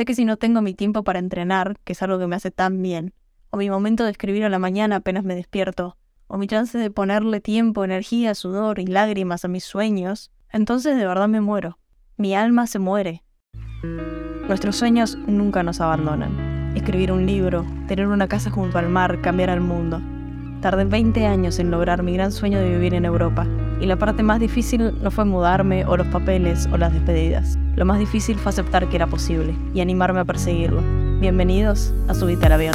Sé que si no tengo mi tiempo para entrenar, que es algo que me hace tan bien, o mi momento de escribir a la mañana apenas me despierto, o mi chance de ponerle tiempo, energía, sudor y lágrimas a mis sueños, entonces de verdad me muero. Mi alma se muere. Nuestros sueños nunca nos abandonan. Escribir un libro, tener una casa junto al mar, cambiar al mundo. Tardé 20 años en lograr mi gran sueño de vivir en Europa, y la parte más difícil no fue mudarme o los papeles o las despedidas. Lo más difícil fue aceptar que era posible y animarme a perseguirlo. Bienvenidos a Subite al Avión.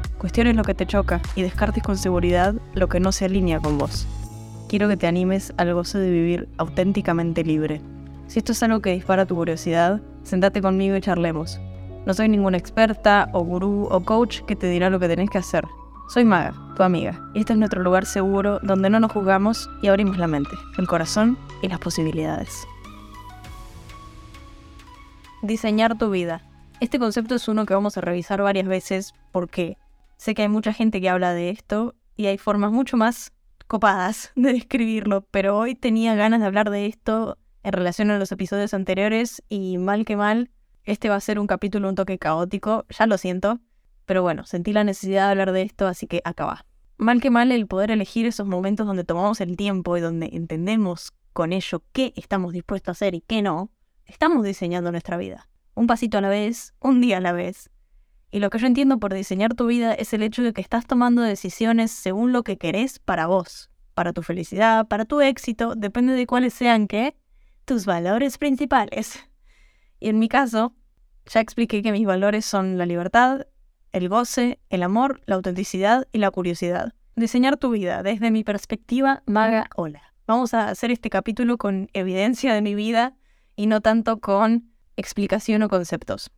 cuestiones lo que te choca y descartes con seguridad lo que no se alinea con vos. Quiero que te animes al goce de vivir auténticamente libre. Si esto es algo que dispara tu curiosidad, sentate conmigo y charlemos. No soy ninguna experta o gurú o coach que te dirá lo que tenés que hacer. Soy Maga, tu amiga, y este es nuestro lugar seguro donde no nos juzgamos y abrimos la mente, el corazón y las posibilidades. Diseñar tu vida. Este concepto es uno que vamos a revisar varias veces porque sé que hay mucha gente que habla de esto y hay formas mucho más copadas de describirlo, pero hoy tenía ganas de hablar de esto en relación a los episodios anteriores y mal que mal, este va a ser un capítulo un toque caótico, ya lo siento, pero bueno, sentí la necesidad de hablar de esto, así que acá va. Mal que mal el poder elegir esos momentos donde tomamos el tiempo y donde entendemos con ello qué estamos dispuestos a hacer y qué no, Estamos diseñando nuestra vida, un pasito a la vez, un día a la vez. Y lo que yo entiendo por diseñar tu vida es el hecho de que estás tomando decisiones según lo que querés para vos, para tu felicidad, para tu éxito, depende de cuáles sean qué, tus valores principales. Y en mi caso, ya expliqué que mis valores son la libertad, el goce, el amor, la autenticidad y la curiosidad. Diseñar tu vida desde mi perspectiva, maga, hola. Vamos a hacer este capítulo con evidencia de mi vida y no tanto con explicación o conceptos.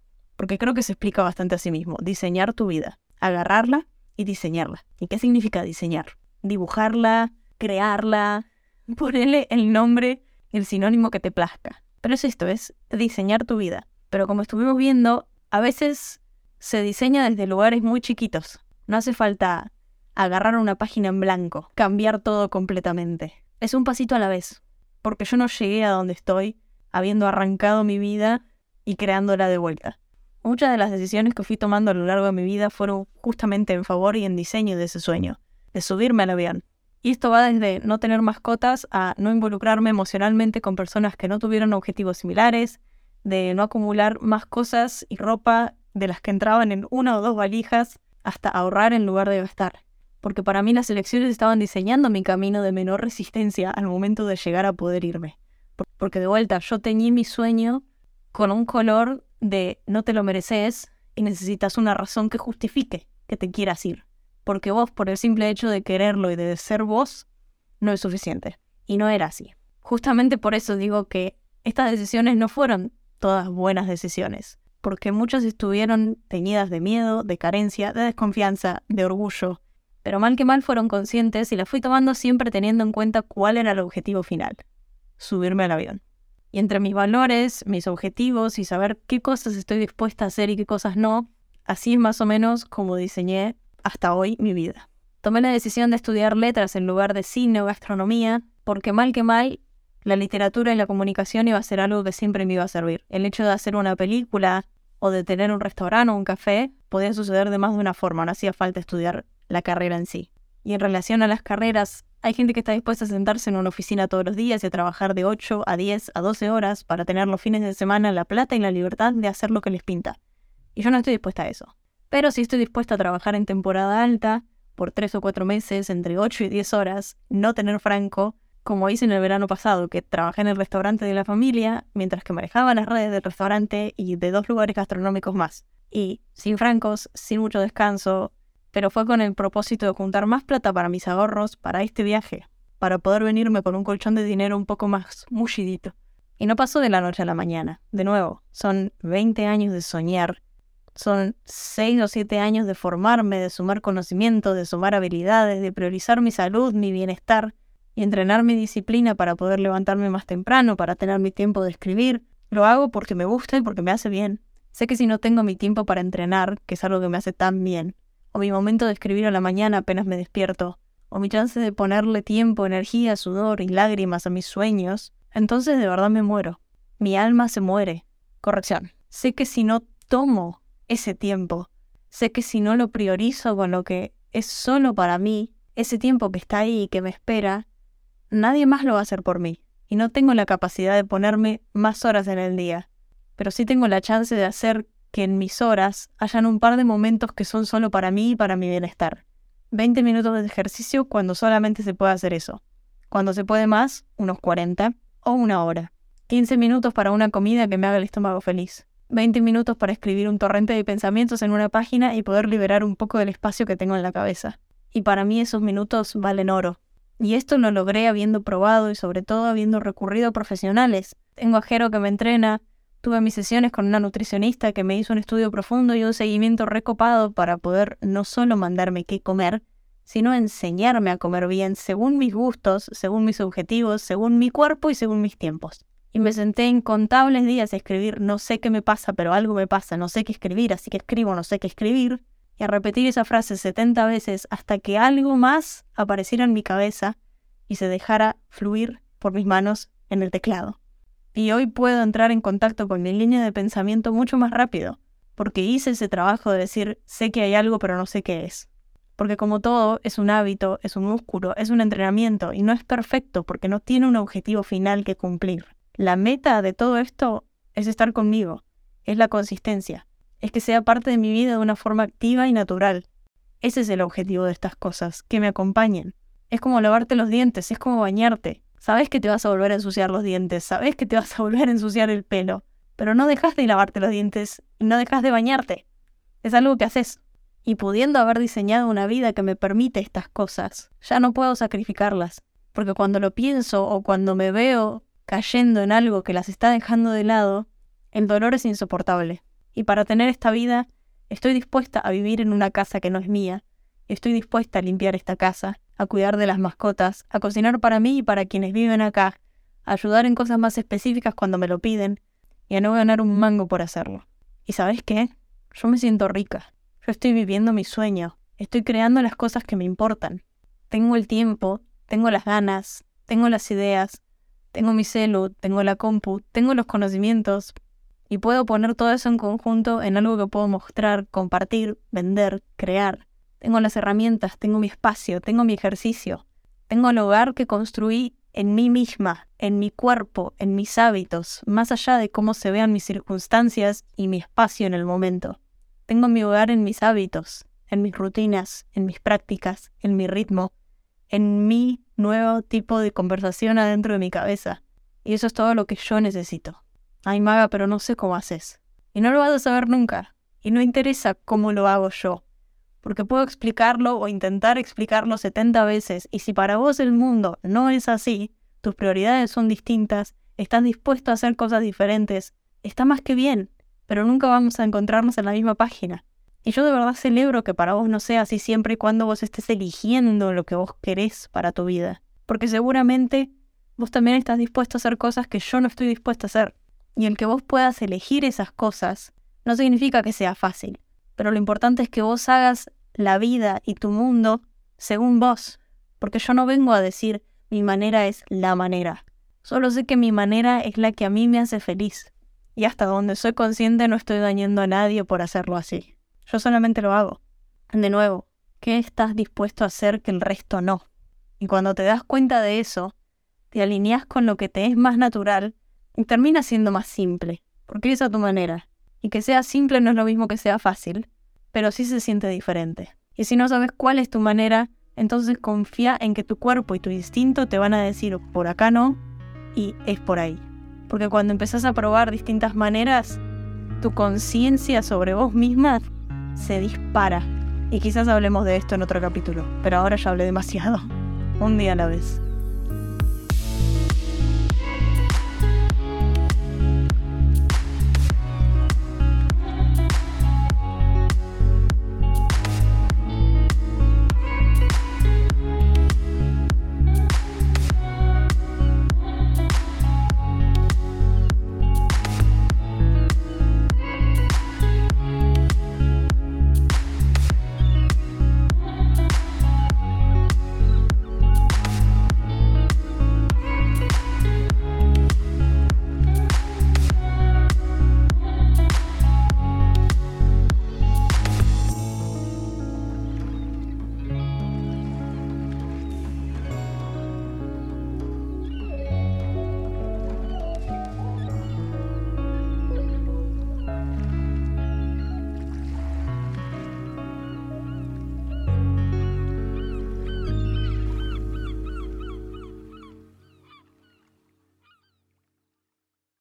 Porque creo que se explica bastante a sí mismo. Diseñar tu vida. Agarrarla y diseñarla. ¿Y qué significa diseñar? Dibujarla, crearla, ponerle el nombre, el sinónimo que te plazca. Pero es esto, es diseñar tu vida. Pero como estuvimos viendo, a veces se diseña desde lugares muy chiquitos. No hace falta agarrar una página en blanco, cambiar todo completamente. Es un pasito a la vez. Porque yo no llegué a donde estoy habiendo arrancado mi vida y creándola de vuelta. Muchas de las decisiones que fui tomando a lo largo de mi vida fueron justamente en favor y en diseño de ese sueño, de subirme al avión. Y esto va desde no tener mascotas a no involucrarme emocionalmente con personas que no tuvieron objetivos similares, de no acumular más cosas y ropa de las que entraban en una o dos valijas, hasta ahorrar en lugar de gastar. Porque para mí las elecciones estaban diseñando mi camino de menor resistencia al momento de llegar a poder irme. Porque de vuelta, yo teñí mi sueño con un color de no te lo mereces y necesitas una razón que justifique que te quieras ir. Porque vos, por el simple hecho de quererlo y de ser vos, no es suficiente. Y no era así. Justamente por eso digo que estas decisiones no fueron todas buenas decisiones. Porque muchas estuvieron teñidas de miedo, de carencia, de desconfianza, de orgullo. Pero mal que mal fueron conscientes y las fui tomando siempre teniendo en cuenta cuál era el objetivo final subirme al avión. Y entre mis valores, mis objetivos y saber qué cosas estoy dispuesta a hacer y qué cosas no, así es más o menos como diseñé hasta hoy mi vida. Tomé la decisión de estudiar letras en lugar de cine o gastronomía, porque mal que mal, la literatura y la comunicación iba a ser algo que siempre me iba a servir. El hecho de hacer una película o de tener un restaurante o un café podía suceder de más de una forma, no hacía falta estudiar la carrera en sí. Y en relación a las carreras, hay gente que está dispuesta a sentarse en una oficina todos los días y a trabajar de 8 a 10 a 12 horas para tener los fines de semana la plata y la libertad de hacer lo que les pinta. Y yo no estoy dispuesta a eso. Pero sí estoy dispuesta a trabajar en temporada alta, por 3 o 4 meses, entre 8 y 10 horas, no tener franco, como hice en el verano pasado, que trabajé en el restaurante de la familia, mientras que manejaba las redes del restaurante y de dos lugares gastronómicos más. Y sin francos, sin mucho descanso, pero fue con el propósito de juntar más plata para mis ahorros para este viaje, para poder venirme con un colchón de dinero un poco más mullidito. Y no pasó de la noche a la mañana. De nuevo, son 20 años de soñar. Son 6 o 7 años de formarme, de sumar conocimientos, de sumar habilidades, de priorizar mi salud, mi bienestar y entrenar mi disciplina para poder levantarme más temprano, para tener mi tiempo de escribir. Lo hago porque me gusta y porque me hace bien. Sé que si no tengo mi tiempo para entrenar, que es algo que me hace tan bien, o mi momento de escribir a la mañana apenas me despierto, o mi chance de ponerle tiempo, energía, sudor y lágrimas a mis sueños, entonces de verdad me muero. Mi alma se muere. Corrección. Sé que si no tomo ese tiempo, sé que si no lo priorizo con lo que es solo para mí, ese tiempo que está ahí y que me espera, nadie más lo va a hacer por mí. Y no tengo la capacidad de ponerme más horas en el día. Pero sí tengo la chance de hacer que en mis horas hayan un par de momentos que son solo para mí y para mi bienestar. 20 minutos de ejercicio cuando solamente se puede hacer eso. Cuando se puede más, unos 40 o una hora. 15 minutos para una comida que me haga el estómago feliz. 20 minutos para escribir un torrente de pensamientos en una página y poder liberar un poco del espacio que tengo en la cabeza. Y para mí esos minutos valen oro. Y esto lo logré habiendo probado y sobre todo habiendo recurrido a profesionales. Tengo a Jero que me entrena, tuve mis sesiones con una nutricionista que me hizo un estudio profundo y un seguimiento recopado para poder no solo mandarme qué comer, sino enseñarme a comer bien según mis gustos, según mis objetivos, según mi cuerpo y según mis tiempos. Y me senté incontables días a escribir, no sé qué me pasa, pero algo me pasa, no sé qué escribir, así que escribo, no sé qué escribir, y a repetir esa frase 70 veces hasta que algo más apareciera en mi cabeza y se dejara fluir por mis manos en el teclado. Y hoy puedo entrar en contacto con mi línea de pensamiento mucho más rápido, porque hice ese trabajo de decir, sé que hay algo pero no sé qué es. Porque como todo, es un hábito, es un músculo, es un entrenamiento y no es perfecto porque no tiene un objetivo final que cumplir. La meta de todo esto es estar conmigo, es la consistencia, es que sea parte de mi vida de una forma activa y natural. Ese es el objetivo de estas cosas, que me acompañen. Es como lavarte los dientes, es como bañarte, Sabes que te vas a volver a ensuciar los dientes, sabes que te vas a volver a ensuciar el pelo, pero no dejas de lavarte los dientes no dejas de bañarte. Es algo que haces. Y pudiendo haber diseñado una vida que me permite estas cosas, ya no puedo sacrificarlas, porque cuando lo pienso o cuando me veo cayendo en algo que las está dejando de lado, el dolor es insoportable. Y para tener esta vida, estoy dispuesta a vivir en una casa que no es mía, estoy dispuesta a limpiar esta casa, a cuidar de las mascotas, a cocinar para mí y para quienes viven acá, a ayudar en cosas más específicas cuando me lo piden y a no ganar un mango por hacerlo. ¿Y sabes qué? Yo me siento rica. Yo estoy viviendo mi sueño. Estoy creando las cosas que me importan. Tengo el tiempo, tengo las ganas, tengo las ideas, tengo mi celu, tengo la compu, tengo los conocimientos y puedo poner todo eso en conjunto en algo que puedo mostrar, compartir, vender, crear. Tengo las herramientas, tengo mi espacio, tengo mi ejercicio, tengo el hogar que construí en mí misma, en mi cuerpo, en mis hábitos, más allá de cómo se vean mis circunstancias y mi espacio en el momento. Tengo mi hogar en mis hábitos, en mis rutinas, en mis prácticas, en mi ritmo, en mi nuevo tipo de conversación adentro de mi cabeza. Y eso es todo lo que yo necesito. Ay, maga, pero no sé cómo haces. Y no lo vas a saber nunca. Y no interesa cómo lo hago yo porque puedo explicarlo o intentar explicarlo 70 veces, y si para vos el mundo no es así, tus prioridades son distintas, estás dispuesto a hacer cosas diferentes, está más que bien, pero nunca vamos a encontrarnos en la misma página. Y yo de verdad celebro que para vos no sea así siempre y cuando vos estés eligiendo lo que vos querés para tu vida, porque seguramente vos también estás dispuesto a hacer cosas que yo no estoy dispuesto a hacer. Y el que vos puedas elegir esas cosas no significa que sea fácil, pero lo importante es que vos hagas la vida y tu mundo según vos, porque yo no vengo a decir mi manera es la manera. Solo sé que mi manera es la que a mí me hace feliz. Y hasta donde soy consciente no estoy dañando a nadie por hacerlo así. Yo solamente lo hago. De nuevo, ¿qué estás dispuesto a hacer que el resto no? Y cuando te das cuenta de eso, te alineas con lo que te es más natural y termina siendo más simple, porque es tu manera. Y que sea simple no es lo mismo que sea fácil, pero sí se siente diferente. Y si no sabes cuál es tu manera, entonces confía en que tu cuerpo y tu instinto te van a decir por acá no y es por ahí. Porque cuando empezás a probar distintas maneras, tu conciencia sobre vos misma se dispara. Y quizás hablemos de esto en otro capítulo, pero ahora ya hablé demasiado. Un día a la vez.